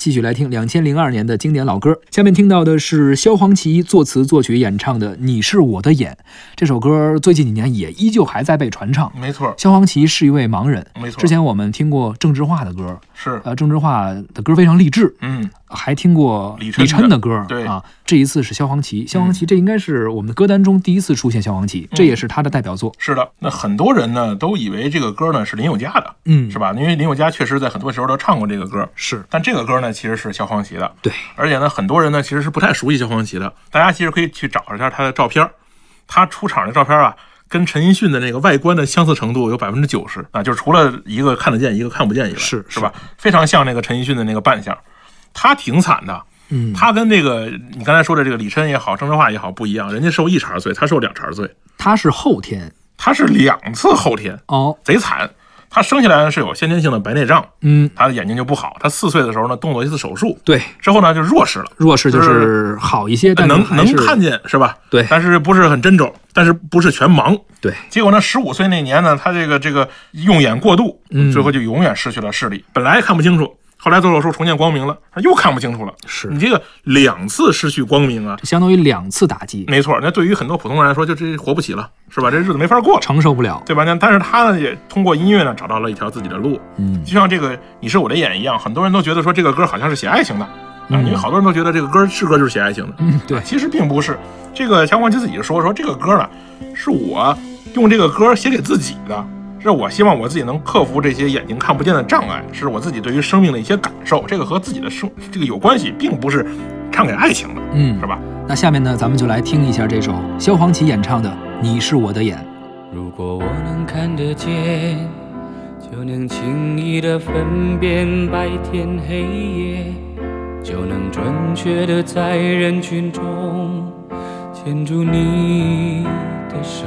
继续来听两千零二年的经典老歌。下面听到的是萧煌奇作词作曲演唱的《你是我的眼》这首歌，最近几年也依旧还在被传唱。没错，萧煌奇是一位盲人，没错。之前我们听过郑智化的歌，是。呃，郑智化的歌非常励志，嗯，还听过李琛的歌，对啊。这一次是萧煌奇，萧煌奇这应该是我们的歌单中第一次出现萧煌奇，这也是他的代表作。是的，那很多人呢都以为这个歌呢是林宥嘉的，嗯，是吧？因为林宥嘉确实在很多时候都唱过这个歌，是。但这个歌呢其实是萧煌奇的，对。而且呢，很多人呢其实是不太熟悉萧煌奇的，大家其实可以去找一下他的照片，他出场的照片啊。跟陈奕迅的那个外观的相似程度有百分之九十啊，就是除了一个看得见，一个看不见以外，是是吧？非常像那个陈奕迅的那个扮相。他挺惨的，嗯，他跟那个你刚才说的这个李琛也好，郑智化也好不一样，人家受一茬罪，他受两茬罪。他是后天，他是两次后天哦，贼惨。他生下来呢是有先天性的白内障，嗯，他的眼睛就不好。他四岁的时候呢动过一次手术，对，之后呢就弱视了。弱视就是好一些，但能能看见是吧？对，但是不是很真轴，但是不是全盲。对，结果呢，十五岁那年呢，他这个这个用眼过度，最后就永远失去了视力，本来看不清楚。后来做手术重见光明了，他又看不清楚了。是你这个两次失去光明啊，相当于两次打击。没错，那对于很多普通人来说，就这活不起了，是吧？这日子没法过，承受不了，对吧？那但是他呢，也通过音乐呢，找到了一条自己的路。嗯，就像这个《你是我的眼》一样，很多人都觉得说这个歌好像是写爱情的啊，因为好多人都觉得这个歌是歌就是写爱情的。嗯，对，其实并不是。这个乔光奇自己说说这个歌呢，是我用这个歌写给自己的。是我希望我自己能克服这些眼睛看不见的障碍，是我自己对于生命的一些感受，这个和自己的生这个有关系，并不是唱给爱情的，嗯，是吧？那下面呢，咱们就来听一下这首萧煌奇演唱的《你是我的眼》。如果我能看得见，就能轻易的分辨白天黑夜，就能准确的在人群中牵住你的手。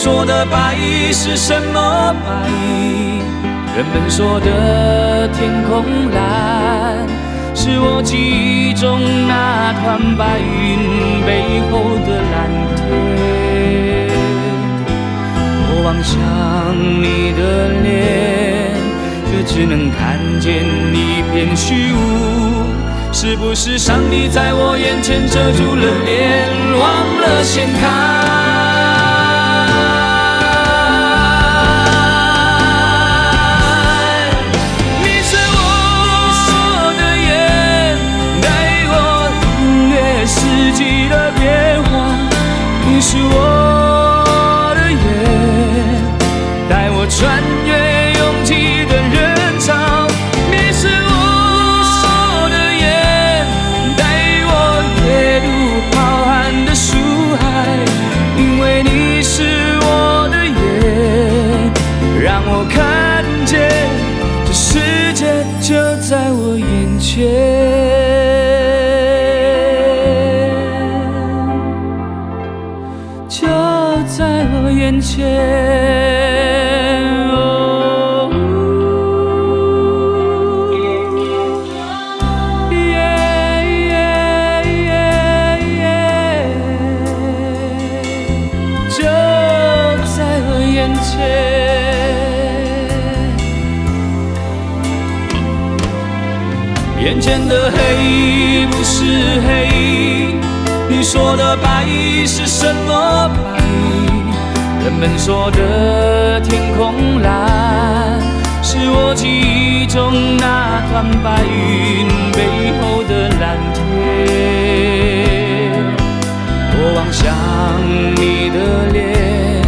说的白是什么白？人们说的天空蓝，是我记忆中那团白云背后的蓝天。我望向你的脸，却只能看见一片虚无。是不是上帝在我眼前遮住了脸，忘了掀开？是我的眼，带我穿眼前。哦耶耶耶耶就在我眼前。眼前的黑不是黑，你说的白是什么白？人们说的天空蓝，是我记忆中那团白云背后的蓝天。我望向你的脸，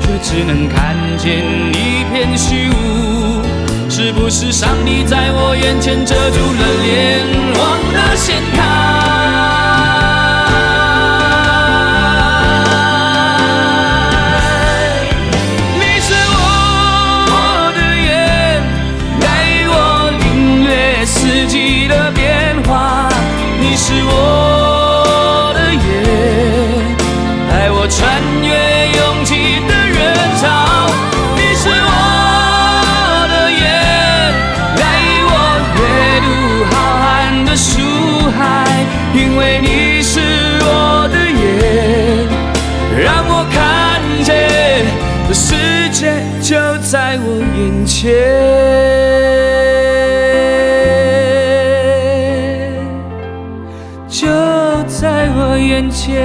却只能看见一片虚无。是不是上帝在我眼前遮住了脸，忘了掀我眼前，就在我眼前。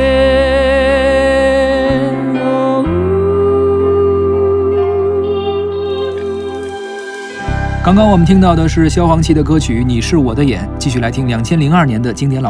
哦刚刚我们听到的是萧煌奇的歌曲《你是我的眼》，继续来听两千零二年的经典老。